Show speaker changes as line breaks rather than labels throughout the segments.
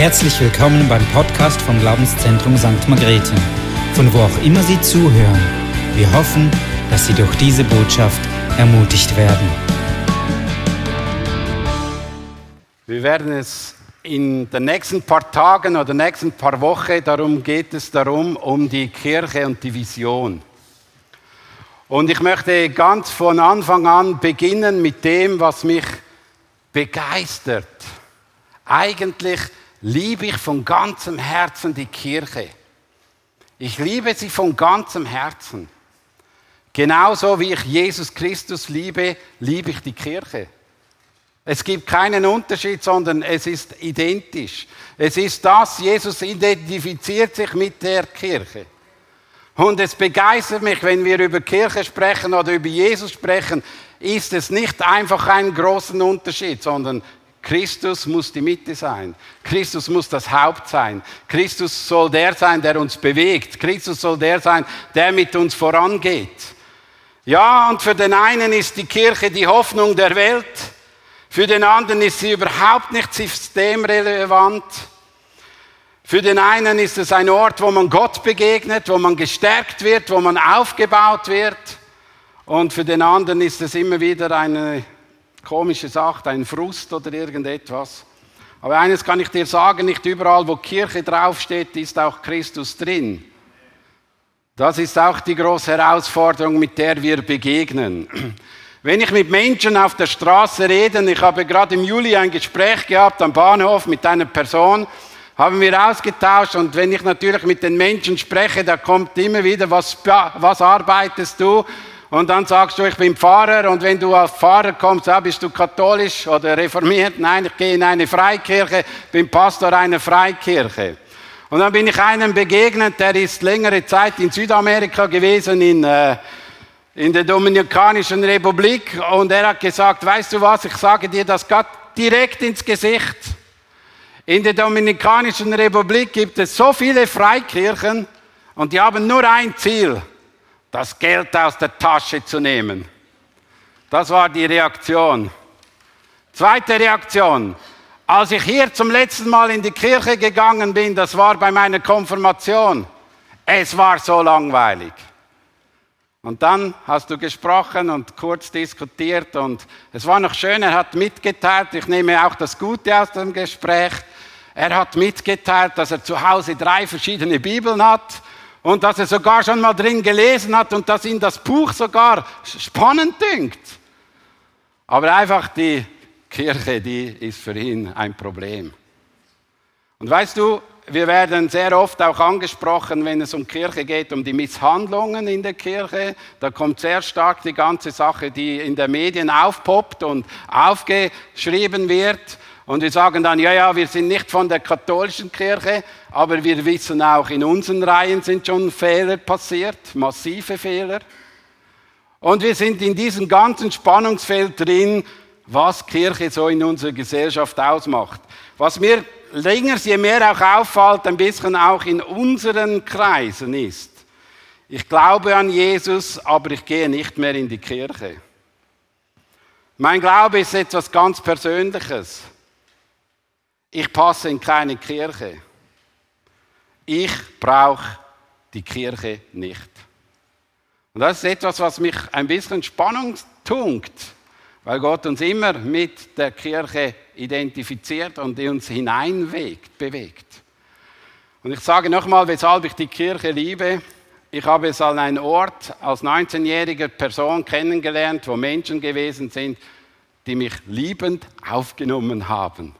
Herzlich willkommen beim Podcast vom Glaubenszentrum St. Margrethe, von wo auch immer Sie zuhören. Wir hoffen, dass Sie durch diese Botschaft ermutigt werden.
Wir werden es in den nächsten paar Tagen oder nächsten paar Wochen, darum geht es darum, um die Kirche und die Vision. Und ich möchte ganz von Anfang an beginnen mit dem, was mich begeistert. Eigentlich liebe ich von ganzem Herzen die Kirche. Ich liebe sie von ganzem Herzen. Genauso wie ich Jesus Christus liebe, liebe ich die Kirche. Es gibt keinen Unterschied, sondern es ist identisch. Es ist das, Jesus identifiziert sich mit der Kirche. Und es begeistert mich, wenn wir über Kirche sprechen oder über Jesus sprechen, ist es nicht einfach einen großen Unterschied, sondern Christus muss die Mitte sein. Christus muss das Haupt sein. Christus soll der sein, der uns bewegt. Christus soll der sein, der mit uns vorangeht. Ja, und für den einen ist die Kirche die Hoffnung der Welt. Für den anderen ist sie überhaupt nicht systemrelevant. Für den einen ist es ein Ort, wo man Gott begegnet, wo man gestärkt wird, wo man aufgebaut wird. Und für den anderen ist es immer wieder eine komische Sache, ein Frust oder irgendetwas. Aber eines kann ich dir sagen, nicht überall, wo Kirche draufsteht, ist auch Christus drin. Das ist auch die große Herausforderung, mit der wir begegnen. Wenn ich mit Menschen auf der Straße rede, ich habe gerade im Juli ein Gespräch gehabt am Bahnhof mit einer Person, haben wir ausgetauscht und wenn ich natürlich mit den Menschen spreche, da kommt immer wieder, was, was arbeitest du? Und dann sagst du, ich bin Pfarrer und wenn du als Pfarrer kommst, ja, bist du katholisch oder reformiert? Nein, ich gehe in eine Freikirche, bin Pastor einer Freikirche. Und dann bin ich einem begegnet, der ist längere Zeit in Südamerika gewesen, in, äh, in der Dominikanischen Republik. Und er hat gesagt, weißt du was, ich sage dir das gerade direkt ins Gesicht. In der Dominikanischen Republik gibt es so viele Freikirchen und die haben nur ein Ziel das Geld aus der Tasche zu nehmen. Das war die Reaktion. Zweite Reaktion. Als ich hier zum letzten Mal in die Kirche gegangen bin, das war bei meiner Konfirmation, es war so langweilig. Und dann hast du gesprochen und kurz diskutiert und es war noch schön, er hat mitgeteilt, ich nehme auch das Gute aus dem Gespräch, er hat mitgeteilt, dass er zu Hause drei verschiedene Bibeln hat und dass er sogar schon mal drin gelesen hat und dass ihn das Buch sogar spannend dünkt. Aber einfach die Kirche, die ist für ihn ein Problem. Und weißt du, wir werden sehr oft auch angesprochen, wenn es um Kirche geht, um die Misshandlungen in der Kirche. Da kommt sehr stark die ganze Sache, die in den Medien aufpoppt und aufgeschrieben wird. Und wir sagen dann, ja, ja, wir sind nicht von der katholischen Kirche, aber wir wissen auch, in unseren Reihen sind schon Fehler passiert, massive Fehler. Und wir sind in diesem ganzen Spannungsfeld drin, was Kirche so in unserer Gesellschaft ausmacht. Was mir länger, je mehr auch auffällt, ein bisschen auch in unseren Kreisen ist. Ich glaube an Jesus, aber ich gehe nicht mehr in die Kirche. Mein Glaube ist etwas ganz Persönliches. Ich passe in keine Kirche. Ich brauche die Kirche nicht. Und das ist etwas, was mich ein bisschen Spannung tunkt, weil Gott uns immer mit der Kirche identifiziert und uns hineinwegt, bewegt. Und ich sage nochmal, weshalb ich die Kirche liebe. Ich habe es an einem Ort als 19-jähriger Person kennengelernt, wo Menschen gewesen sind, die mich liebend aufgenommen haben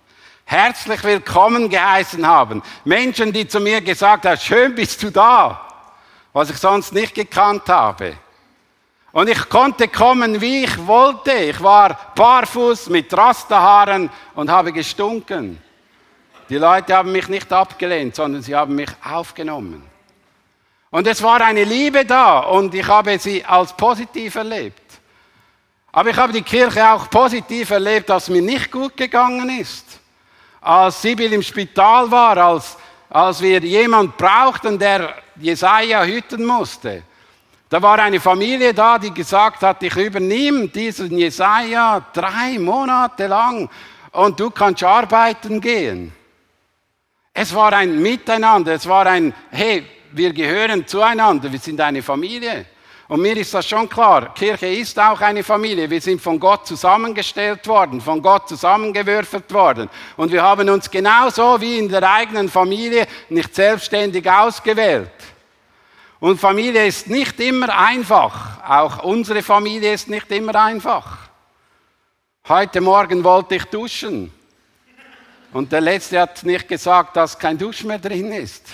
herzlich willkommen geheißen haben. Menschen, die zu mir gesagt haben, schön bist du da, was ich sonst nicht gekannt habe. Und ich konnte kommen, wie ich wollte. Ich war barfuß mit Rasterhaaren und habe gestunken. Die Leute haben mich nicht abgelehnt, sondern sie haben mich aufgenommen. Und es war eine Liebe da und ich habe sie als positiv erlebt. Aber ich habe die Kirche auch positiv erlebt, dass mir nicht gut gegangen ist als Sibyl im Spital war, als, als wir jemand brauchten, der Jesaja hüten musste. Da war eine Familie da, die gesagt hat, ich übernehme diesen Jesaja drei Monate lang und du kannst arbeiten gehen. Es war ein Miteinander, es war ein, hey, wir gehören zueinander, wir sind eine Familie. Und mir ist das schon klar, Kirche ist auch eine Familie. Wir sind von Gott zusammengestellt worden, von Gott zusammengewürfelt worden. Und wir haben uns genauso wie in der eigenen Familie nicht selbstständig ausgewählt. Und Familie ist nicht immer einfach. Auch unsere Familie ist nicht immer einfach. Heute Morgen wollte ich duschen. Und der Letzte hat nicht gesagt, dass kein Dusch mehr drin ist.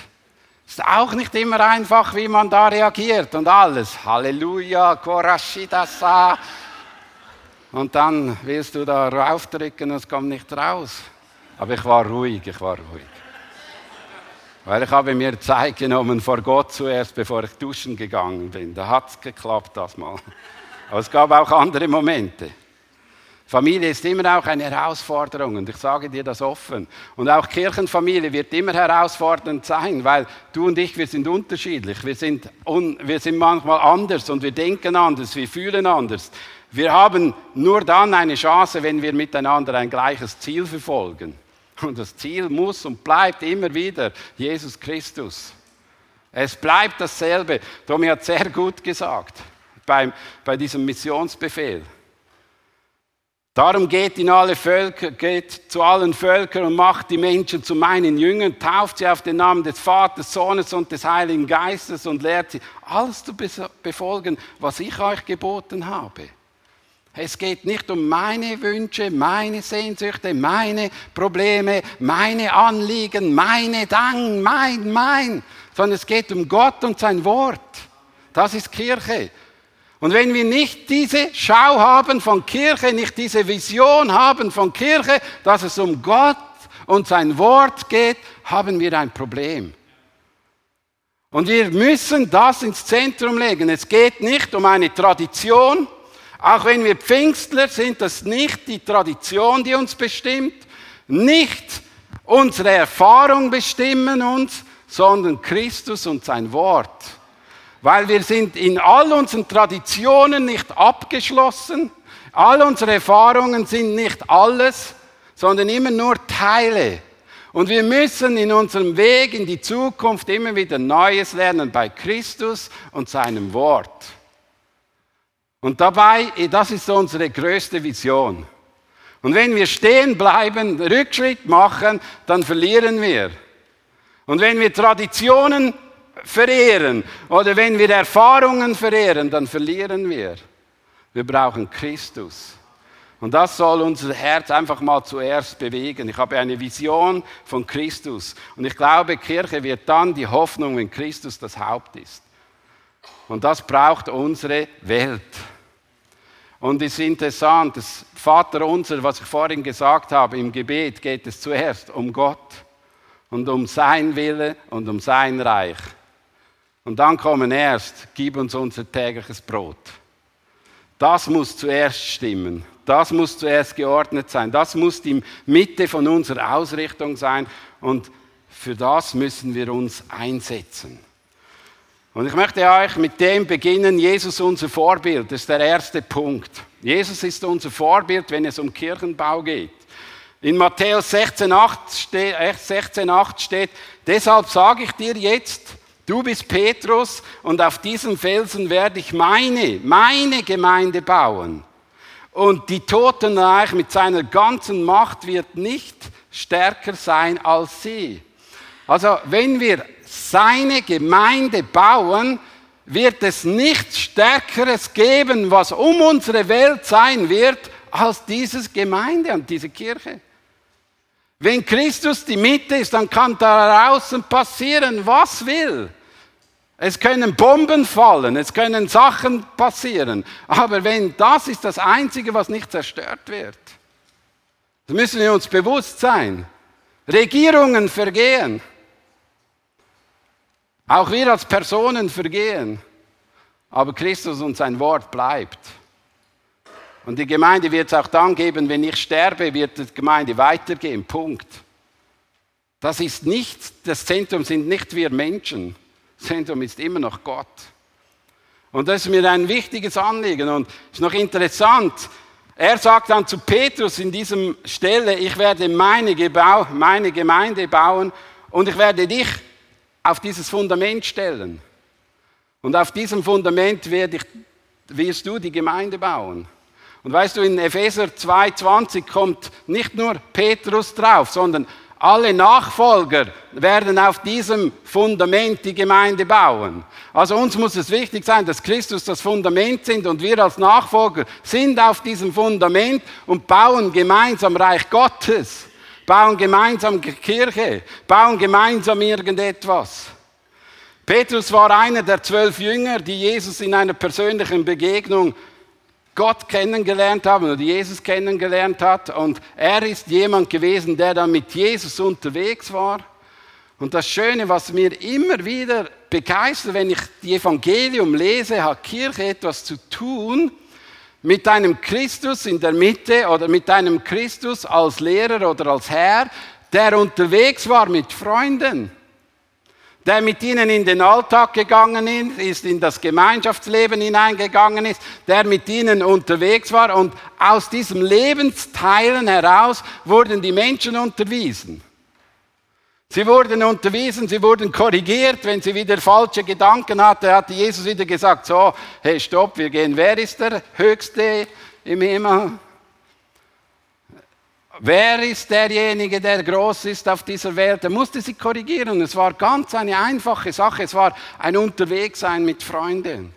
Ist auch nicht immer einfach, wie man da reagiert und alles. Halleluja, Korashidasa. Und dann willst du da raufdrücken und es kommt nicht raus. Aber ich war ruhig, ich war ruhig. Weil ich habe mir Zeit genommen vor Gott zuerst, bevor ich duschen gegangen bin. Da hat es geklappt, das mal. Aber es gab auch andere Momente. Familie ist immer auch eine Herausforderung und ich sage dir das offen. Und auch Kirchenfamilie wird immer herausfordernd sein, weil du und ich, wir sind unterschiedlich. Wir sind, un, wir sind manchmal anders und wir denken anders, wir fühlen anders. Wir haben nur dann eine Chance, wenn wir miteinander ein gleiches Ziel verfolgen. Und das Ziel muss und bleibt immer wieder Jesus Christus. Es bleibt dasselbe. Tommy hat sehr gut gesagt beim, bei diesem Missionsbefehl. Darum geht in alle Völker, geht zu allen Völkern und macht die Menschen zu meinen Jüngern, tauft sie auf den Namen des Vaters, Sohnes und des Heiligen Geistes und lehrt sie, alles zu befolgen, was ich euch geboten habe. Es geht nicht um meine Wünsche, meine Sehnsüchte, meine Probleme, meine Anliegen, meine Dank, mein, mein, sondern es geht um Gott und sein Wort. Das ist Kirche. Und wenn wir nicht diese Schau haben von Kirche, nicht diese Vision haben von Kirche, dass es um Gott und sein Wort geht, haben wir ein Problem. Und wir müssen das ins Zentrum legen. Es geht nicht um eine Tradition. Auch wenn wir Pfingstler sind, das nicht die Tradition, die uns bestimmt. Nicht unsere Erfahrung bestimmen uns, sondern Christus und sein Wort weil wir sind in all unseren Traditionen nicht abgeschlossen, all unsere Erfahrungen sind nicht alles, sondern immer nur Teile. Und wir müssen in unserem Weg in die Zukunft immer wieder Neues lernen bei Christus und seinem Wort. Und dabei, das ist unsere größte Vision. Und wenn wir stehen bleiben, Rückschritt machen, dann verlieren wir. Und wenn wir Traditionen verehren oder wenn wir Erfahrungen verehren, dann verlieren wir. Wir brauchen Christus. Und das soll unser Herz einfach mal zuerst bewegen. Ich habe eine Vision von Christus. Und ich glaube, Kirche wird dann die Hoffnung, wenn Christus das Haupt ist. Und das braucht unsere Welt. Und es ist interessant, das Vater unser, was ich vorhin gesagt habe, im Gebet geht es zuerst um Gott und um sein Wille und um sein Reich. Und dann kommen erst, gib uns unser tägliches Brot. Das muss zuerst stimmen. Das muss zuerst geordnet sein. Das muss die Mitte von unserer Ausrichtung sein. Und für das müssen wir uns einsetzen. Und ich möchte euch mit dem beginnen, Jesus unser Vorbild. Das ist der erste Punkt. Jesus ist unser Vorbild, wenn es um Kirchenbau geht. In Matthäus 16,8 steht, 16, steht, deshalb sage ich dir jetzt, Du bist Petrus und auf diesem Felsen werde ich meine, meine Gemeinde bauen. Und die Totenreich mit seiner ganzen Macht wird nicht stärker sein als sie. Also wenn wir seine Gemeinde bauen, wird es nichts Stärkeres geben, was um unsere Welt sein wird, als diese Gemeinde und diese Kirche. Wenn Christus die Mitte ist, dann kann da draußen passieren, was will. Es können Bomben fallen, es können Sachen passieren. Aber wenn das ist das Einzige, was nicht zerstört wird, dann müssen wir uns bewusst sein. Regierungen vergehen. Auch wir als Personen vergehen. Aber Christus und sein Wort bleibt. Und die Gemeinde wird es auch dann geben, wenn ich sterbe, wird die Gemeinde weitergehen. Punkt. Das ist nicht, das Zentrum sind nicht wir Menschen. Zentrum ist immer noch Gott. Und das ist mir ein wichtiges Anliegen. Und ist noch interessant, er sagt dann zu Petrus in diesem Stelle, ich werde meine, Gebau, meine Gemeinde bauen Und ich werde dich auf dieses Fundament stellen. Und auf diesem Fundament werde ich, wirst du die Gemeinde bauen. Und weißt du, in Epheser 2,20 kommt nicht nur Petrus drauf, sondern alle Nachfolger werden auf diesem Fundament die Gemeinde bauen. Also uns muss es wichtig sein, dass Christus das Fundament sind und wir als Nachfolger sind auf diesem Fundament und bauen gemeinsam Reich Gottes, bauen gemeinsam Kirche, bauen gemeinsam irgendetwas. Petrus war einer der zwölf Jünger, die Jesus in einer persönlichen Begegnung Gott kennengelernt haben oder Jesus kennengelernt hat. Und er ist jemand gewesen, der dann mit Jesus unterwegs war. Und das Schöne, was mir immer wieder begeistert, wenn ich die Evangelium lese, hat Kirche etwas zu tun mit einem Christus in der Mitte oder mit einem Christus als Lehrer oder als Herr, der unterwegs war mit Freunden der mit ihnen in den Alltag gegangen ist, in das Gemeinschaftsleben hineingegangen ist, der mit ihnen unterwegs war und aus diesem Lebensteilen heraus wurden die Menschen unterwiesen. Sie wurden unterwiesen, sie wurden korrigiert, wenn sie wieder falsche Gedanken hatte, hatte Jesus wieder gesagt, so, hey, stopp, wir gehen, wer ist der Höchste im Himmel? Wer ist derjenige, der groß ist auf dieser Welt? Er musste sie korrigieren. Es war ganz eine einfache Sache. Es war ein Unterwegssein mit Freunden.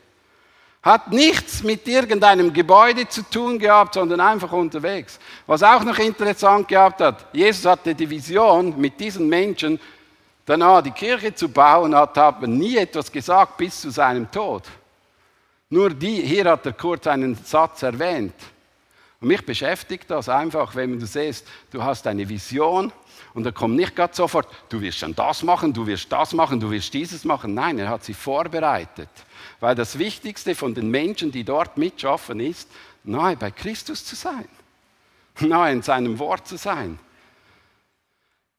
Hat nichts mit irgendeinem Gebäude zu tun gehabt, sondern einfach unterwegs. Was auch noch interessant gehabt hat, Jesus hatte die Vision mit diesen Menschen, danach die Kirche zu bauen, hat aber nie etwas gesagt bis zu seinem Tod. Nur die, hier hat er kurz einen Satz erwähnt. Und mich beschäftigt das einfach, wenn du siehst, du hast eine Vision und da kommt nicht gerade sofort, du wirst schon das machen, du wirst das machen, du wirst dieses machen. Nein, er hat sie vorbereitet. Weil das Wichtigste von den Menschen, die dort mitschaffen, ist, nahe bei Christus zu sein. Nahe in seinem Wort zu sein.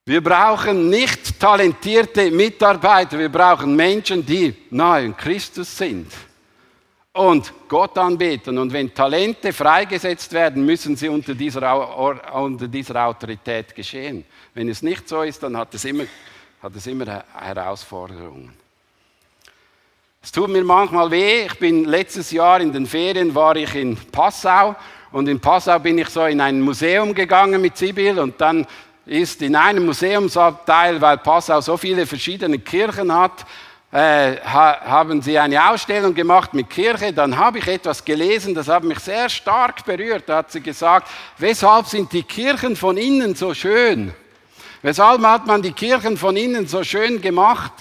Wir brauchen nicht talentierte Mitarbeiter, wir brauchen Menschen, die nahe in Christus sind und Gott anbeten. Und wenn Talente freigesetzt werden, müssen sie unter dieser, unter dieser Autorität geschehen. Wenn es nicht so ist, dann hat es immer, hat es immer Herausforderungen. Es tut mir manchmal weh. Ich bin letztes Jahr in den Ferien war ich in Passau und in Passau bin ich so in ein Museum gegangen mit Sibyl und dann ist in einem Museumsabteil, weil Passau so viele verschiedene Kirchen hat, äh, haben sie eine Ausstellung gemacht mit Kirche, dann habe ich etwas gelesen, das hat mich sehr stark berührt. Da hat sie gesagt, weshalb sind die Kirchen von innen so schön? Weshalb hat man die Kirchen von innen so schön gemacht?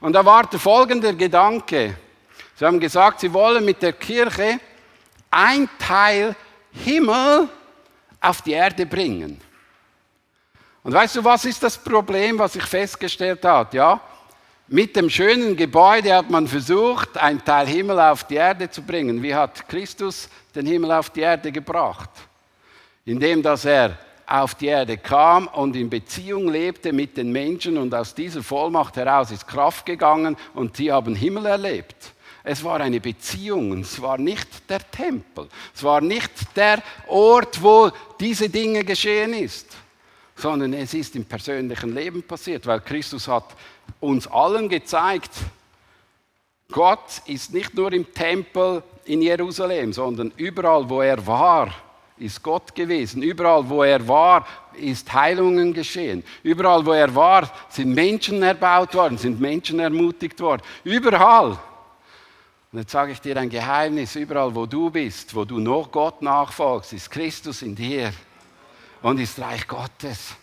Und da war der folgende Gedanke. Sie haben gesagt, sie wollen mit der Kirche ein Teil Himmel auf die Erde bringen. Und weißt du, was ist das Problem, was ich festgestellt habe? Ja, mit dem schönen Gebäude hat man versucht, ein Teil Himmel auf die Erde zu bringen. Wie hat Christus den Himmel auf die Erde gebracht? Indem dass er auf die Erde kam und in Beziehung lebte mit den Menschen und aus dieser Vollmacht heraus ist Kraft gegangen und sie haben Himmel erlebt. Es war eine Beziehung, es war nicht der Tempel, es war nicht der Ort, wo diese Dinge geschehen ist, sondern es ist im persönlichen Leben passiert, weil Christus hat uns allen gezeigt, Gott ist nicht nur im Tempel in Jerusalem, sondern überall, wo er war, ist Gott gewesen. Überall, wo er war, ist Heilungen geschehen. Überall, wo er war, sind Menschen erbaut worden, sind Menschen ermutigt worden. Überall. Und jetzt sage ich dir ein Geheimnis, überall, wo du bist, wo du noch Gott nachfolgst, ist Christus in dir und ist Reich Gottes.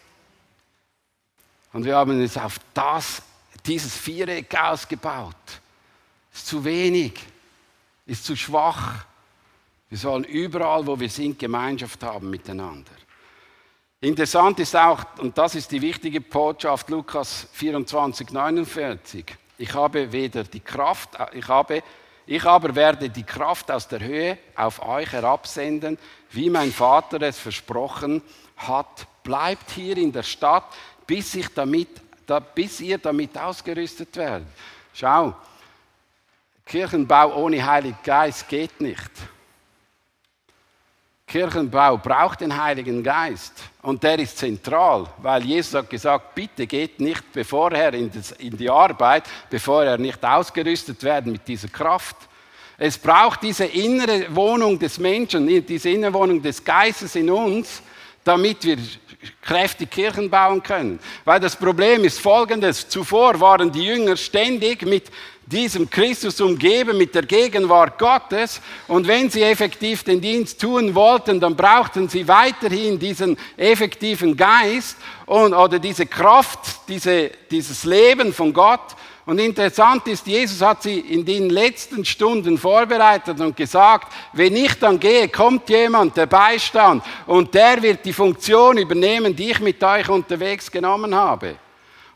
Und wir haben es auf das dieses Viereck ausgebaut. Ist zu wenig, ist zu schwach. Wir sollen überall, wo wir sind, Gemeinschaft haben miteinander. Interessant ist auch, und das ist die wichtige Botschaft, Lukas 24, 49. Ich habe weder die Kraft, ich habe, ich aber werde die Kraft aus der Höhe auf euch herabsenden, wie mein Vater es versprochen hat. Bleibt hier in der Stadt, bis ich damit da, bis ihr damit ausgerüstet werdet. Schau, Kirchenbau ohne Heiligen Geist geht nicht. Kirchenbau braucht den Heiligen Geist und der ist zentral, weil Jesus hat gesagt, bitte geht nicht bevorher in, in die Arbeit, bevor er nicht ausgerüstet werden mit dieser Kraft. Es braucht diese innere Wohnung des Menschen, diese innere Wohnung des Geistes in uns, damit wir kräftig Kirchen bauen können. Weil das Problem ist folgendes. Zuvor waren die Jünger ständig mit diesem Christus umgeben, mit der Gegenwart Gottes. Und wenn sie effektiv den Dienst tun wollten, dann brauchten sie weiterhin diesen effektiven Geist und, oder diese Kraft, diese, dieses Leben von Gott. Und interessant ist, Jesus hat sie in den letzten Stunden vorbereitet und gesagt, wenn ich dann gehe, kommt jemand, der Beistand, und der wird die Funktion übernehmen, die ich mit euch unterwegs genommen habe.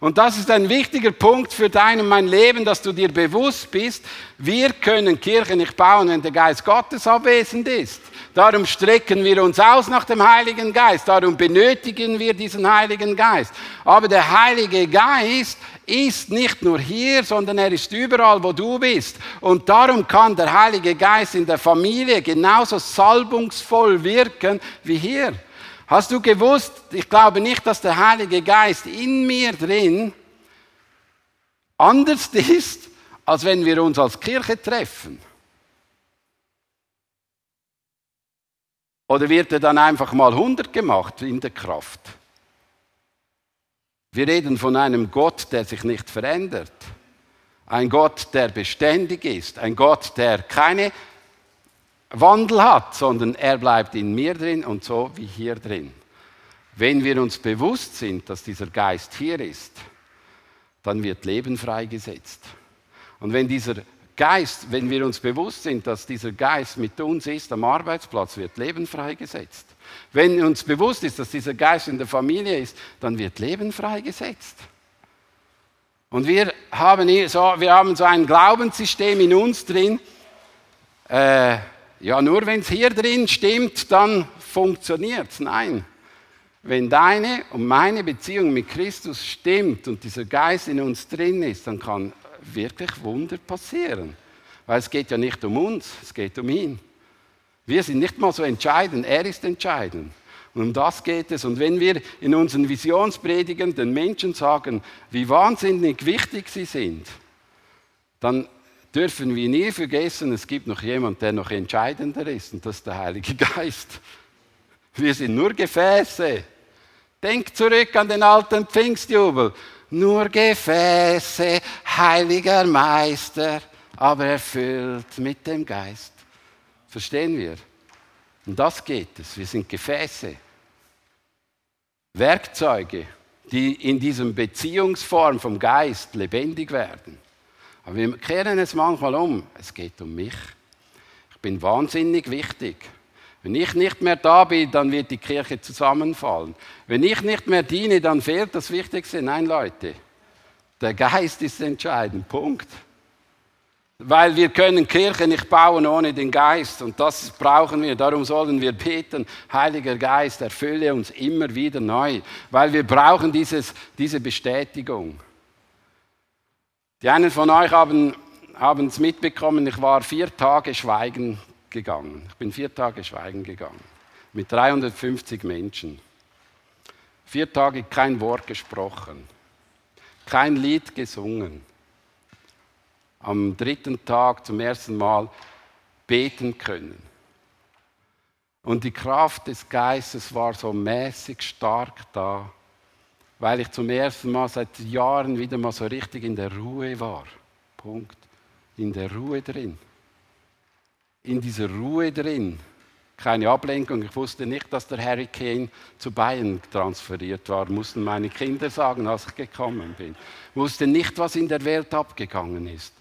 Und das ist ein wichtiger Punkt für dein und mein Leben, dass du dir bewusst bist, wir können Kirche nicht bauen, wenn der Geist Gottes abwesend ist. Darum strecken wir uns aus nach dem Heiligen Geist. Darum benötigen wir diesen Heiligen Geist. Aber der Heilige Geist ist nicht nur hier, sondern er ist überall, wo du bist. Und darum kann der Heilige Geist in der Familie genauso salbungsvoll wirken wie hier. Hast du gewusst, ich glaube nicht, dass der Heilige Geist in mir drin anders ist, als wenn wir uns als Kirche treffen. Oder wird er dann einfach mal 100 gemacht in der Kraft? Wir reden von einem Gott, der sich nicht verändert. Ein Gott, der beständig ist. Ein Gott, der keine Wandel hat, sondern er bleibt in mir drin und so wie hier drin. Wenn wir uns bewusst sind, dass dieser Geist hier ist, dann wird Leben freigesetzt. Und wenn dieser Geist, wenn wir uns bewusst sind, dass dieser Geist mit uns ist am Arbeitsplatz, wird Leben freigesetzt. Wenn uns bewusst ist, dass dieser Geist in der Familie ist, dann wird Leben freigesetzt. Und wir haben, so, wir haben so ein Glaubenssystem in uns drin. Äh, ja, nur wenn es hier drin stimmt, dann funktioniert es. Nein. Wenn deine und meine Beziehung mit Christus stimmt und dieser Geist in uns drin ist, dann kann wirklich Wunder passieren. Weil es geht ja nicht um uns, es geht um ihn. Wir sind nicht mal so entscheidend, er ist entscheidend. Und um das geht es. Und wenn wir in unseren Visionspredigen den Menschen sagen, wie wahnsinnig wichtig sie sind, dann dürfen wir nie vergessen, es gibt noch jemand, der noch entscheidender ist, und das ist der Heilige Geist. Wir sind nur Gefäße. Denk zurück an den alten Pfingstjubel. Nur Gefäße, heiliger Meister, aber erfüllt mit dem Geist. Verstehen wir? Und das geht es. Wir sind Gefäße. Werkzeuge, die in diesem Beziehungsform vom Geist lebendig werden. Aber wir kehren es manchmal um. Es geht um mich. Ich bin wahnsinnig wichtig. Wenn ich nicht mehr da bin, dann wird die Kirche zusammenfallen. Wenn ich nicht mehr diene, dann fehlt das Wichtigste. Nein, Leute, der Geist ist entscheidend. Punkt. Weil wir können Kirche nicht bauen ohne den Geist und das brauchen wir. Darum sollen wir beten, Heiliger Geist, erfülle uns immer wieder neu, weil wir brauchen dieses, diese Bestätigung. Die einen von euch haben es mitbekommen, ich war vier Tage schweigen gegangen. Ich bin vier Tage schweigen gegangen. Mit 350 Menschen. Vier Tage kein Wort gesprochen. Kein Lied gesungen. Am dritten Tag zum ersten Mal beten können. Und die Kraft des Geistes war so mäßig stark da, weil ich zum ersten Mal seit Jahren wieder mal so richtig in der Ruhe war. Punkt. In der Ruhe drin in dieser Ruhe drin. Keine Ablenkung. Ich wusste nicht, dass der Hurricane zu Bayern transferiert war. Mussten meine Kinder sagen, als ich gekommen bin. Ich wusste nicht, was in der Welt abgegangen ist.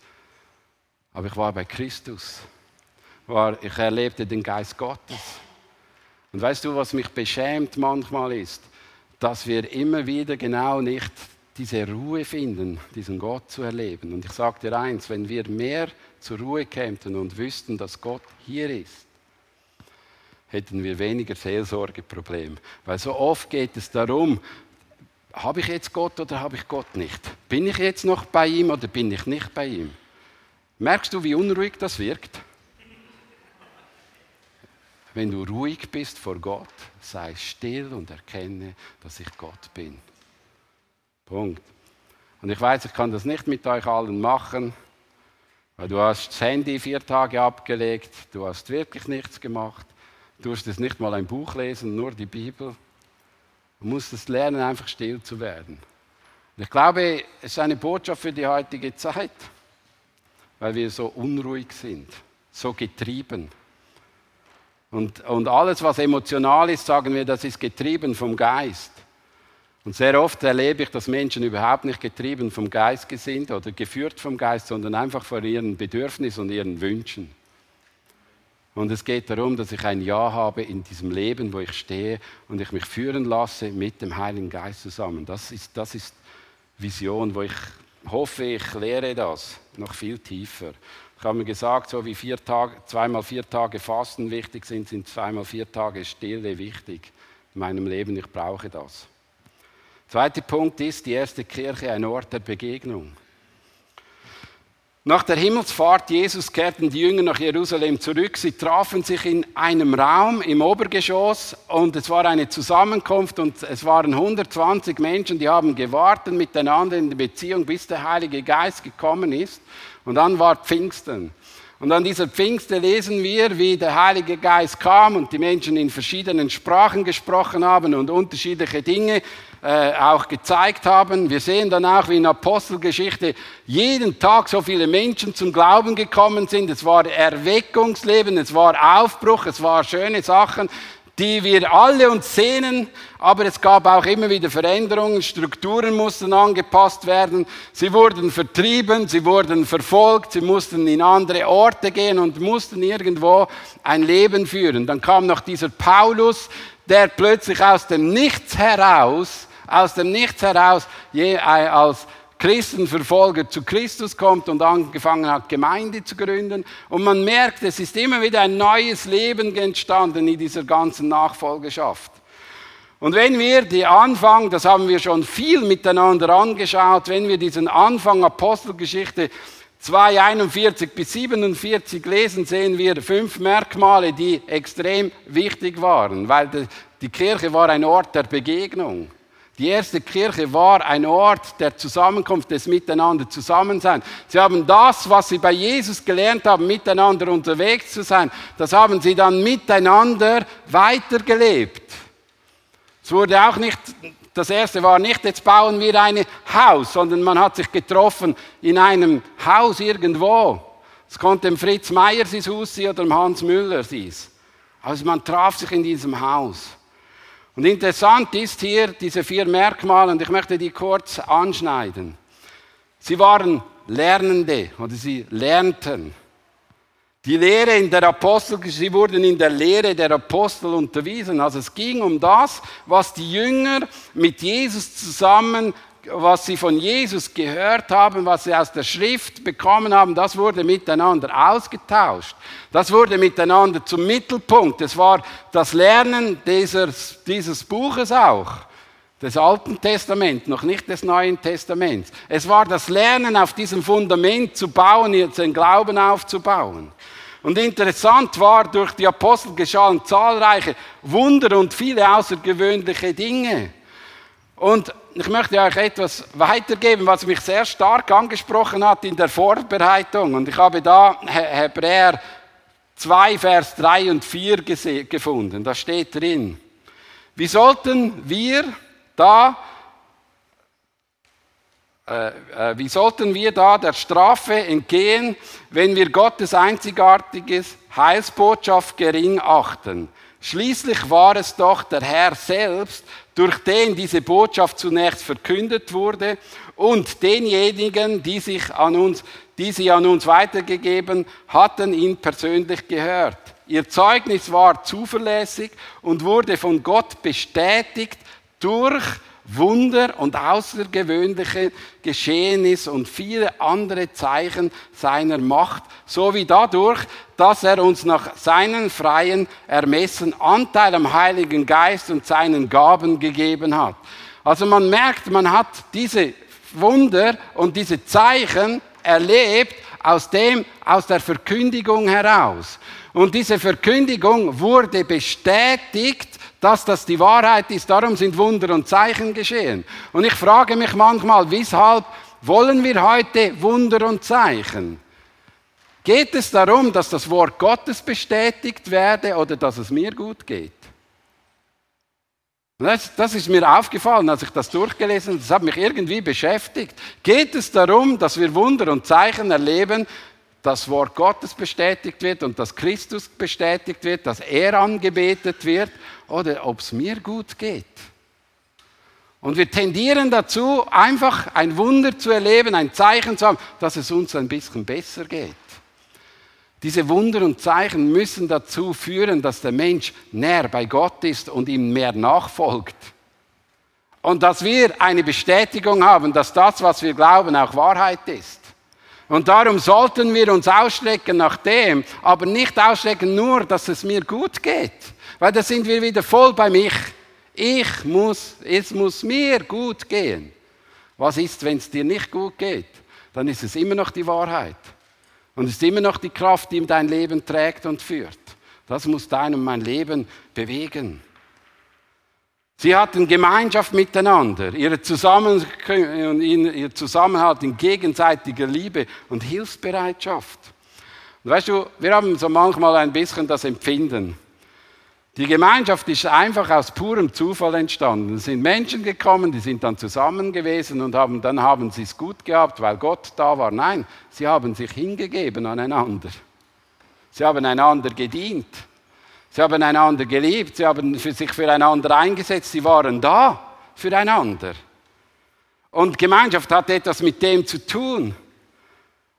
Aber ich war bei Christus. ich erlebte den Geist Gottes. Und weißt du, was mich beschämt manchmal ist? Dass wir immer wieder genau nicht diese Ruhe finden, diesen Gott zu erleben. Und ich sage dir eins, wenn wir mehr zur Ruhe kämen und wüssten, dass Gott hier ist, hätten wir weniger Seelsorgeprobleme. Weil so oft geht es darum, habe ich jetzt Gott oder habe ich Gott nicht? Bin ich jetzt noch bei ihm oder bin ich nicht bei ihm? Merkst du, wie unruhig das wirkt? wenn du ruhig bist vor Gott, sei still und erkenne, dass ich Gott bin. Punkt. Und ich weiß, ich kann das nicht mit euch allen machen, du hast das Handy vier Tage abgelegt, du hast wirklich nichts gemacht, du hast es nicht mal ein Buch lesen, nur die Bibel. Du musst es lernen, einfach still zu werden. Ich glaube, es ist eine Botschaft für die heutige Zeit, weil wir so unruhig sind, so getrieben. Und, und alles, was emotional ist, sagen wir, das ist getrieben vom Geist. Und sehr oft erlebe ich, dass Menschen überhaupt nicht getrieben vom Geist sind oder geführt vom Geist, sondern einfach von ihren Bedürfnissen und ihren Wünschen. Und es geht darum, dass ich ein Ja habe in diesem Leben, wo ich stehe und ich mich führen lasse mit dem Heiligen Geist zusammen. Das ist, das ist Vision, wo ich hoffe, ich lehre das noch viel tiefer. Ich habe mir gesagt, so wie vier Tage, zweimal vier Tage Fasten wichtig sind, sind zweimal vier Tage Stille wichtig in meinem Leben. Ich brauche das. Zweiter Punkt ist, die erste Kirche ein Ort der Begegnung. Nach der Himmelsfahrt Jesus kehrten die Jünger nach Jerusalem zurück. Sie trafen sich in einem Raum im Obergeschoss und es war eine Zusammenkunft und es waren 120 Menschen, die haben gewartet miteinander in der Beziehung, bis der Heilige Geist gekommen ist. Und dann war Pfingsten. Und an dieser Pfingste lesen wir, wie der Heilige Geist kam und die Menschen in verschiedenen Sprachen gesprochen haben und unterschiedliche Dinge äh, auch gezeigt haben. Wir sehen dann auch, wie in Apostelgeschichte jeden Tag so viele Menschen zum Glauben gekommen sind. Es war Erweckungsleben, es war Aufbruch, es war schöne Sachen die wir alle uns sehnen, aber es gab auch immer wieder Veränderungen, Strukturen mussten angepasst werden, sie wurden vertrieben, sie wurden verfolgt, sie mussten in andere Orte gehen und mussten irgendwo ein Leben führen. Dann kam noch dieser Paulus, der plötzlich aus dem Nichts heraus, aus dem Nichts heraus, je, als Christenverfolger zu Christus kommt und angefangen hat, Gemeinde zu gründen. Und man merkt, es ist immer wieder ein neues Leben entstanden in dieser ganzen Nachfolgeschaft. Und wenn wir die Anfang, das haben wir schon viel miteinander angeschaut, wenn wir diesen Anfang Apostelgeschichte 2, 41 bis 47 lesen, sehen wir fünf Merkmale, die extrem wichtig waren, weil die Kirche war ein Ort der Begegnung. Die erste Kirche war ein Ort der Zusammenkunft, des Miteinander Zusammensein. Sie haben das, was sie bei Jesus gelernt haben, miteinander unterwegs zu sein, das haben sie dann miteinander weitergelebt. Es wurde auch nicht, das erste war nicht, jetzt bauen wir ein Haus, sondern man hat sich getroffen in einem Haus irgendwo. Es konnte dem Fritz Meier sein Haus sein oder dem Hans Müller sein. Also man traf sich in diesem Haus. Und interessant ist hier diese vier Merkmale, und ich möchte die kurz anschneiden. Sie waren Lernende oder sie lernten. Die Lehre in der Apostel, sie wurden in der Lehre der Apostel unterwiesen. Also es ging um das, was die Jünger mit Jesus zusammen was sie von Jesus gehört haben, was sie aus der Schrift bekommen haben, das wurde miteinander ausgetauscht. Das wurde miteinander zum Mittelpunkt. Es war das Lernen dieses, dieses Buches auch, des Alten Testaments, noch nicht des Neuen Testaments. Es war das Lernen auf diesem Fundament zu bauen, jetzt den Glauben aufzubauen. Und interessant war, durch die Apostel geschahen zahlreiche Wunder und viele außergewöhnliche Dinge. Und ich möchte euch etwas weitergeben, was mich sehr stark angesprochen hat in der Vorbereitung. Und ich habe da Hebräer 2, Vers 3 und 4 gefunden. Da steht drin, wie sollten wir da, äh, äh, wie sollten wir da der Strafe entgehen, wenn wir Gottes einzigartiges Heilsbotschaft gering achten? Schließlich war es doch der Herr selbst, durch den diese Botschaft zunächst verkündet wurde und denjenigen, die, sich an uns, die sie an uns weitergegeben hatten, ihn persönlich gehört. Ihr Zeugnis war zuverlässig und wurde von Gott bestätigt durch Wunder und außergewöhnliche Geschehnisse und viele andere Zeichen seiner Macht, sowie dadurch, dass er uns nach seinen freien Ermessen Anteil am Heiligen Geist und seinen Gaben gegeben hat. Also man merkt, man hat diese Wunder und diese Zeichen erlebt aus dem, aus der Verkündigung heraus. Und diese Verkündigung wurde bestätigt, dass das die Wahrheit ist. Darum sind Wunder und Zeichen geschehen. Und ich frage mich manchmal, weshalb wollen wir heute Wunder und Zeichen? Geht es darum, dass das Wort Gottes bestätigt werde oder dass es mir gut geht? Das, das, ist mir aufgefallen, als ich das durchgelesen habe. Das hat mich irgendwie beschäftigt. Geht es darum, dass wir Wunder und Zeichen erleben, das Wort Gottes bestätigt wird und dass Christus bestätigt wird, dass er angebetet wird oder ob es mir gut geht? Und wir tendieren dazu, einfach ein Wunder zu erleben, ein Zeichen zu haben, dass es uns ein bisschen besser geht. Diese Wunder und Zeichen müssen dazu führen, dass der Mensch näher bei Gott ist und ihm mehr nachfolgt. Und dass wir eine Bestätigung haben, dass das, was wir glauben, auch Wahrheit ist. Und darum sollten wir uns ausstrecken nach dem, aber nicht ausstrecken nur, dass es mir gut geht. Weil da sind wir wieder voll bei mich. Ich muss, es muss mir gut gehen. Was ist, wenn es dir nicht gut geht? Dann ist es immer noch die Wahrheit. Und es ist immer noch die Kraft, die dein Leben trägt und führt. Das muss dein und mein Leben bewegen. Sie hatten Gemeinschaft miteinander, ihre ihr Zusammenhalt in gegenseitiger Liebe und Hilfsbereitschaft. Und weißt du, wir haben so manchmal ein bisschen das Empfinden, die Gemeinschaft ist einfach aus purem Zufall entstanden. Es sind Menschen gekommen, die sind dann zusammen gewesen und haben, dann haben sie es gut gehabt, weil Gott da war. Nein, sie haben sich hingegeben aneinander. Sie haben einander gedient. Sie haben einander geliebt. Sie haben sich füreinander eingesetzt. Sie waren da füreinander. Und Gemeinschaft hat etwas mit dem zu tun.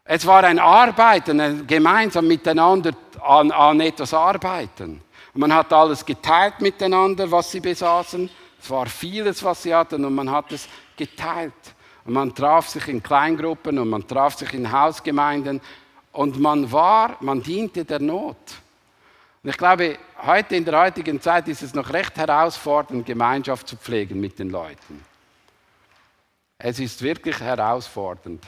Es war ein Arbeiten, ein gemeinsam miteinander an, an etwas arbeiten. Man hat alles geteilt miteinander, was sie besaßen. Es war vieles, was sie hatten, und man hat es geteilt. Und man traf sich in Kleingruppen und man traf sich in Hausgemeinden und man war, man diente der Not. Und ich glaube, heute in der heutigen Zeit ist es noch recht herausfordernd, Gemeinschaft zu pflegen mit den Leuten. Es ist wirklich herausfordernd.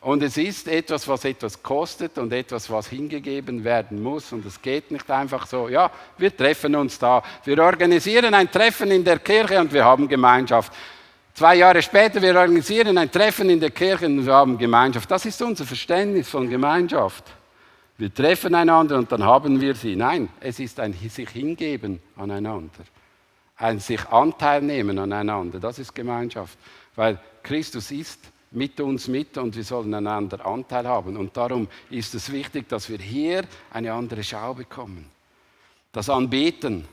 Und es ist etwas, was etwas kostet und etwas, was hingegeben werden muss. Und es geht nicht einfach so, ja, wir treffen uns da. Wir organisieren ein Treffen in der Kirche und wir haben Gemeinschaft. Zwei Jahre später, wir organisieren ein Treffen in der Kirche und wir haben Gemeinschaft. Das ist unser Verständnis von Gemeinschaft. Wir treffen einander und dann haben wir sie. Nein, es ist ein sich hingeben aneinander. Ein sich Anteil nehmen aneinander. Das ist Gemeinschaft. Weil Christus ist mit uns mit und wir sollen einander Anteil haben. Und darum ist es wichtig, dass wir hier eine andere Schau bekommen. Das Anbeten.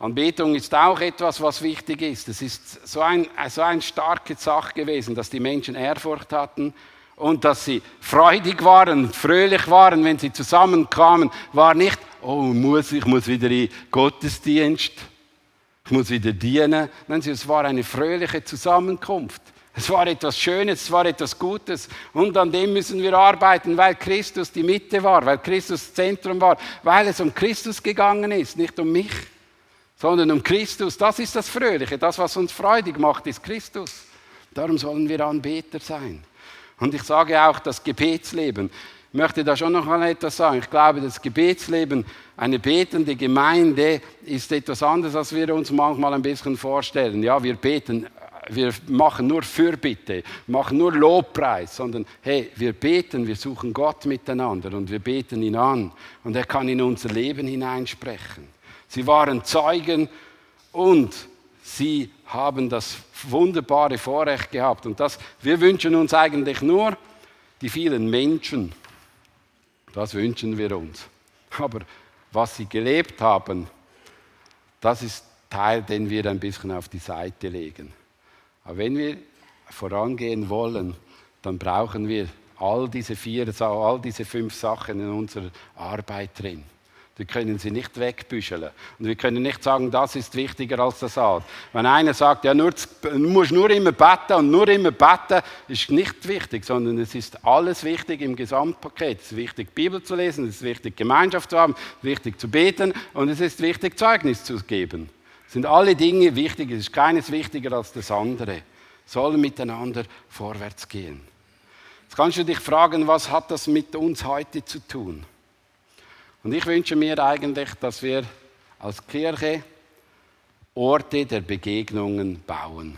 Anbetung ist auch etwas, was wichtig ist. Es ist so ein, so ein starke Sache gewesen, dass die Menschen Ehrfurcht hatten und dass sie freudig waren, fröhlich waren, wenn sie zusammenkamen, war nicht, oh, muss, ich muss wieder in Gottesdienst, ich muss wieder dienen. Nein, es war eine fröhliche Zusammenkunft. Es war etwas Schönes, es war etwas Gutes. Und an dem müssen wir arbeiten, weil Christus die Mitte war, weil Christus Zentrum war, weil es um Christus gegangen ist, nicht um mich, sondern um Christus. Das ist das Fröhliche. Das, was uns freudig macht, ist Christus. Darum sollen wir Anbeter sein. Und ich sage auch, das Gebetsleben. Ich möchte da schon noch mal etwas sagen. Ich glaube, das Gebetsleben, eine betende Gemeinde, ist etwas anderes, als wir uns manchmal ein bisschen vorstellen. Ja, wir beten wir machen nur Fürbitte, machen nur Lobpreis, sondern hey, wir beten, wir suchen Gott miteinander und wir beten ihn an und er kann in unser Leben hineinsprechen. Sie waren Zeugen und sie haben das wunderbare Vorrecht gehabt und das, wir wünschen uns eigentlich nur die vielen Menschen, das wünschen wir uns. Aber was sie gelebt haben, das ist Teil, den wir ein bisschen auf die Seite legen. Aber wenn wir vorangehen wollen, dann brauchen wir all diese vier, all diese fünf Sachen in unserer Arbeit drin. Wir können sie nicht wegbüscheln. Und wir können nicht sagen, das ist wichtiger als das andere. Wenn einer sagt, ja, nur, du musst nur immer beten und nur immer beten, ist nicht wichtig, sondern es ist alles wichtig im Gesamtpaket. Es ist wichtig, Bibel zu lesen, es ist wichtig, Gemeinschaft zu haben, es ist wichtig zu beten und es ist wichtig, Zeugnis zu geben sind alle Dinge wichtig, es ist keines wichtiger als das andere. Sollen miteinander vorwärts gehen. Jetzt kannst du dich fragen, was hat das mit uns heute zu tun? Und ich wünsche mir eigentlich, dass wir als Kirche Orte der Begegnungen bauen.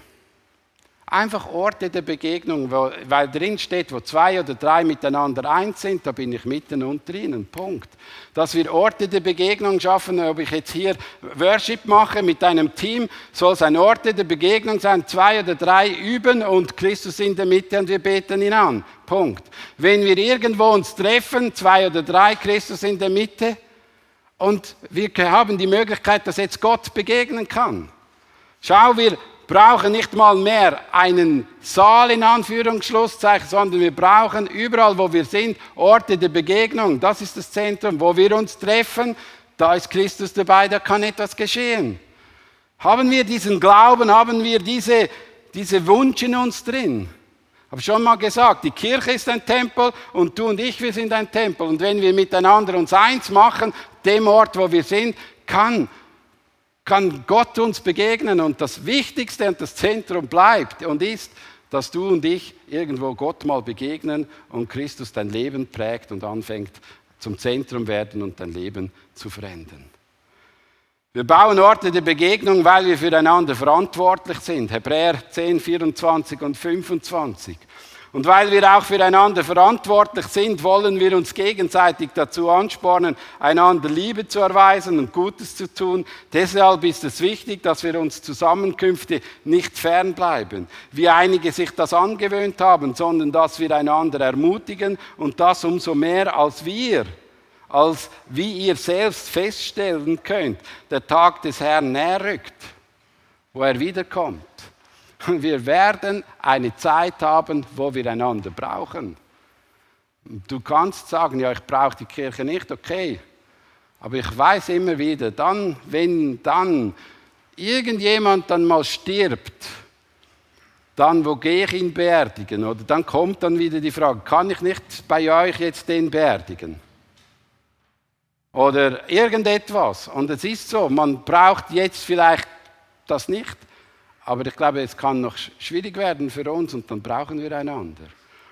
Einfach Orte der Begegnung, wo, weil drin steht, wo zwei oder drei miteinander eins sind, da bin ich mitten und drinnen. Punkt. Dass wir Orte der Begegnung schaffen, ob ich jetzt hier Worship mache mit einem Team, soll es ein Ort der Begegnung sein, zwei oder drei üben und Christus in der Mitte und wir beten ihn an. Punkt. Wenn wir irgendwo uns treffen, zwei oder drei, Christus in der Mitte, und wir haben die Möglichkeit, dass jetzt Gott begegnen kann. Schau, wir brauchen nicht mal mehr einen Saal in Anführungsschlusszeichen, sondern wir brauchen überall, wo wir sind, Orte der Begegnung. Das ist das Zentrum, wo wir uns treffen. Da ist Christus dabei, da kann etwas geschehen. Haben wir diesen Glauben, haben wir diese, diese Wunsch in uns drin? Habe schon mal gesagt, die Kirche ist ein Tempel und du und ich, wir sind ein Tempel. Und wenn wir miteinander uns eins machen, dem Ort, wo wir sind, kann kann Gott uns begegnen und das Wichtigste und das Zentrum bleibt und ist, dass du und ich irgendwo Gott mal begegnen und Christus dein Leben prägt und anfängt zum Zentrum werden und dein Leben zu verändern. Wir bauen Orte der Begegnung, weil wir füreinander verantwortlich sind. Hebräer 10, 24 und 25. Und weil wir auch füreinander verantwortlich sind, wollen wir uns gegenseitig dazu anspornen, einander Liebe zu erweisen und Gutes zu tun. Deshalb ist es wichtig, dass wir uns Zusammenkünfte nicht fernbleiben, wie einige sich das angewöhnt haben, sondern dass wir einander ermutigen und das umso mehr als wir als wie ihr selbst feststellen könnt, der Tag des Herrn näher rückt, wo er wiederkommt. Wir werden eine Zeit haben, wo wir einander brauchen. Du kannst sagen, ja, ich brauche die Kirche nicht, okay. Aber ich weiß immer wieder, dann, wenn dann irgendjemand dann mal stirbt, dann wo gehe ich ihn beerdigen? Oder dann kommt dann wieder die Frage, kann ich nicht bei euch jetzt den beerdigen? Oder irgendetwas. Und es ist so, man braucht jetzt vielleicht das nicht. Aber ich glaube, es kann noch schwierig werden für uns und dann brauchen wir einander.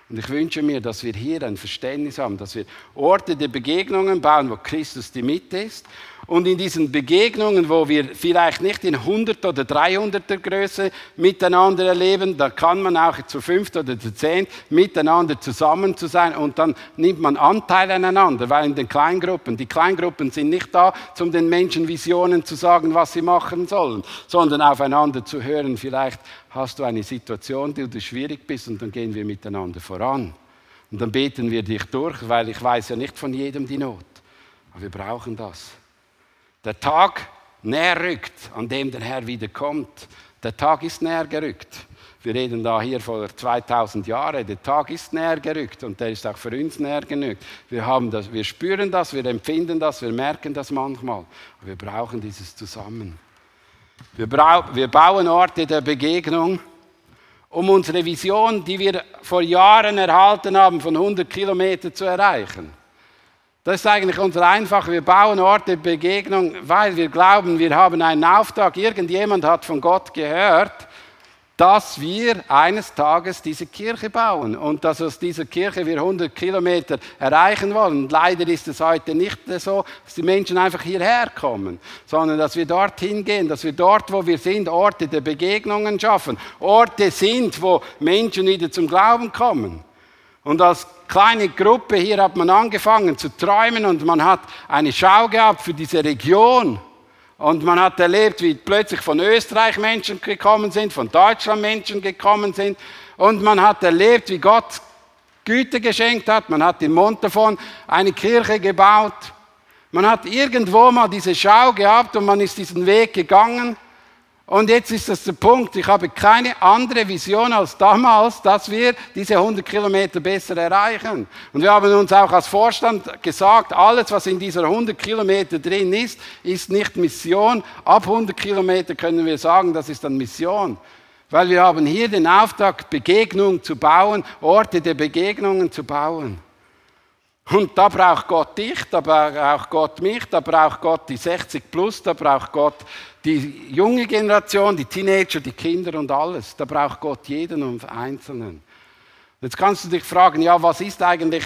Und ich wünsche mir, dass wir hier ein Verständnis haben, dass wir Orte der Begegnungen bauen, wo Christus die Mitte ist und in diesen Begegnungen, wo wir vielleicht nicht in 100 oder 300 der Größe miteinander erleben, da kann man auch zu 5 oder zu 10 miteinander zusammen zu sein und dann nimmt man Anteil aneinander, weil in den Kleingruppen, die Kleingruppen sind nicht da, um den Menschen Visionen zu sagen, was sie machen sollen, sondern aufeinander zu hören. Vielleicht hast du eine Situation, die du schwierig bist und dann gehen wir miteinander voran. Und dann beten wir dich durch, weil ich weiß ja nicht von jedem die Not. Aber wir brauchen das der Tag näher rückt, an dem der Herr wiederkommt. Der Tag ist näher gerückt. Wir reden da hier vor 2000 Jahren. Der Tag ist näher gerückt und der ist auch für uns näher gerückt. Wir, haben das, wir spüren das, wir empfinden das, wir merken das manchmal. Wir brauchen dieses Zusammen. Wir, wir bauen Orte der Begegnung, um unsere Vision, die wir vor Jahren erhalten haben, von 100 Kilometern zu erreichen. Das ist eigentlich unser Einfache. Wir bauen Orte Begegnung, weil wir glauben, wir haben einen Auftrag. Irgendjemand hat von Gott gehört, dass wir eines Tages diese Kirche bauen und dass aus dieser Kirche wir 100 Kilometer erreichen wollen. leider ist es heute nicht so, dass die Menschen einfach hierher kommen, sondern dass wir dorthin gehen, dass wir dort, wo wir sind, Orte der Begegnungen schaffen. Orte sind, wo Menschen wieder zum Glauben kommen. Und als kleine Gruppe hier hat man angefangen zu träumen und man hat eine Schau gehabt für diese Region. Und man hat erlebt, wie plötzlich von Österreich Menschen gekommen sind, von Deutschland Menschen gekommen sind. Und man hat erlebt, wie Gott Güte geschenkt hat. Man hat in Montafon eine Kirche gebaut. Man hat irgendwo mal diese Schau gehabt und man ist diesen Weg gegangen. Und jetzt ist das der Punkt, ich habe keine andere Vision als damals, dass wir diese 100 Kilometer besser erreichen. Und wir haben uns auch als Vorstand gesagt, alles, was in dieser 100 Kilometer drin ist, ist nicht Mission. Ab 100 Kilometer können wir sagen, das ist dann Mission. Weil wir haben hier den Auftrag, Begegnung zu bauen, Orte der Begegnungen zu bauen. Und da braucht Gott dich, da braucht Gott mich, da braucht Gott die 60 plus, da braucht Gott die junge Generation, die Teenager, die Kinder und alles. Da braucht Gott jeden und Einzelnen. Jetzt kannst du dich fragen, ja, was ist eigentlich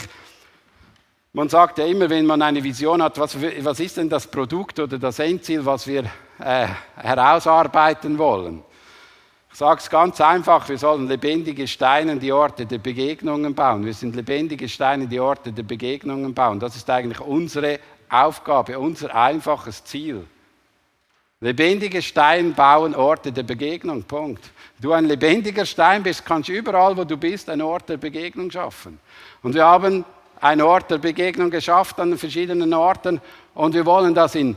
Man sagt ja immer, wenn man eine Vision hat, was, was ist denn das Produkt oder das Endziel, was wir äh, herausarbeiten wollen? Ich sage es ganz einfach, wir sollen lebendige Steine die Orte der Begegnungen bauen. Wir sind lebendige Steine die Orte der Begegnungen bauen. Das ist eigentlich unsere Aufgabe, unser einfaches Ziel. Lebendige Steine bauen Orte der Begegnung. Punkt. Du ein lebendiger Stein bist, kannst überall, wo du bist, einen Ort der Begegnung schaffen. Und wir haben einen Ort der Begegnung geschafft an verschiedenen Orten und wir wollen das in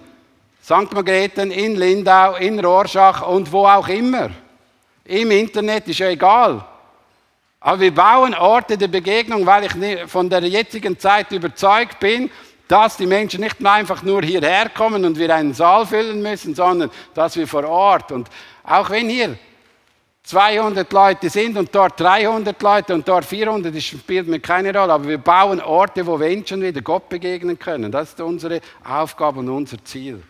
St. Margrethen, in Lindau, in Rorschach und wo auch immer. Im Internet ist ja egal. Aber wir bauen Orte der Begegnung, weil ich von der jetzigen Zeit überzeugt bin, dass die Menschen nicht mehr einfach nur hierher kommen und wir einen Saal füllen müssen, sondern dass wir vor Ort und auch wenn hier 200 Leute sind und dort 300 Leute und dort 400, das spielt mir keine Rolle, aber wir bauen Orte, wo Menschen wieder Gott begegnen können. Das ist unsere Aufgabe und unser Ziel.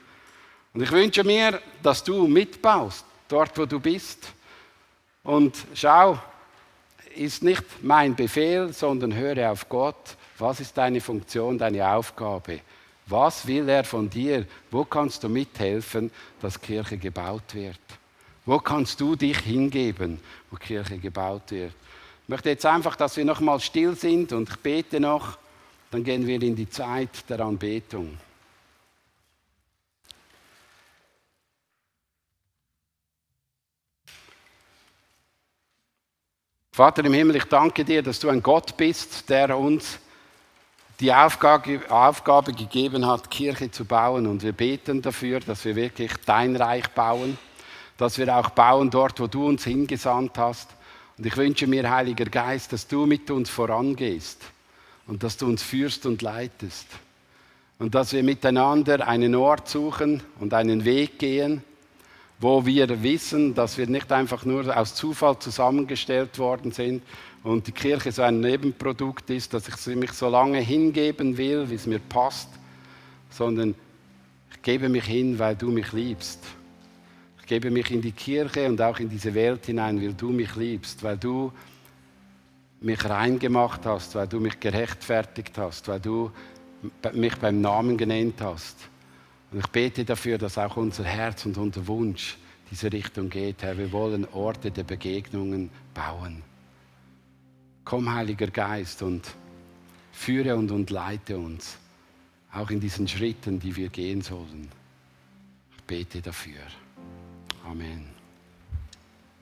Und ich wünsche mir, dass du mitbaust, dort wo du bist. Und schau, ist nicht mein Befehl, sondern höre auf Gott. Was ist deine Funktion, deine Aufgabe? Was will er von dir? Wo kannst du mithelfen, dass Kirche gebaut wird? Wo kannst du dich hingeben, wo Kirche gebaut wird? Ich möchte jetzt einfach, dass wir noch mal still sind und ich bete noch, dann gehen wir in die Zeit der Anbetung. Vater im Himmel, ich danke dir, dass du ein Gott bist, der uns die Aufgabe, Aufgabe, gegeben hat, Kirche zu bauen. Und wir beten dafür, dass wir wirklich dein Reich bauen, dass wir auch bauen dort, wo du uns hingesandt hast. Und ich wünsche mir, Heiliger Geist, dass du mit uns vorangehst und dass du uns führst und leitest. Und dass wir miteinander einen Ort suchen und einen Weg gehen, wo wir wissen, dass wir nicht einfach nur aus Zufall zusammengestellt worden sind und die Kirche so ein Nebenprodukt ist, dass ich mich so lange hingeben will, wie es mir passt, sondern ich gebe mich hin, weil du mich liebst. Ich gebe mich in die Kirche und auch in diese Welt hinein, weil du mich liebst, weil du mich reingemacht hast, weil du mich gerechtfertigt hast, weil du mich beim Namen genannt hast. Und ich bete dafür, dass auch unser Herz und unser Wunsch diese Richtung geht, Herr. Wir wollen Orte der Begegnungen bauen. Komm, Heiliger Geist, und führe und, und leite uns, auch in diesen Schritten, die wir gehen sollen. Ich bete dafür. Amen.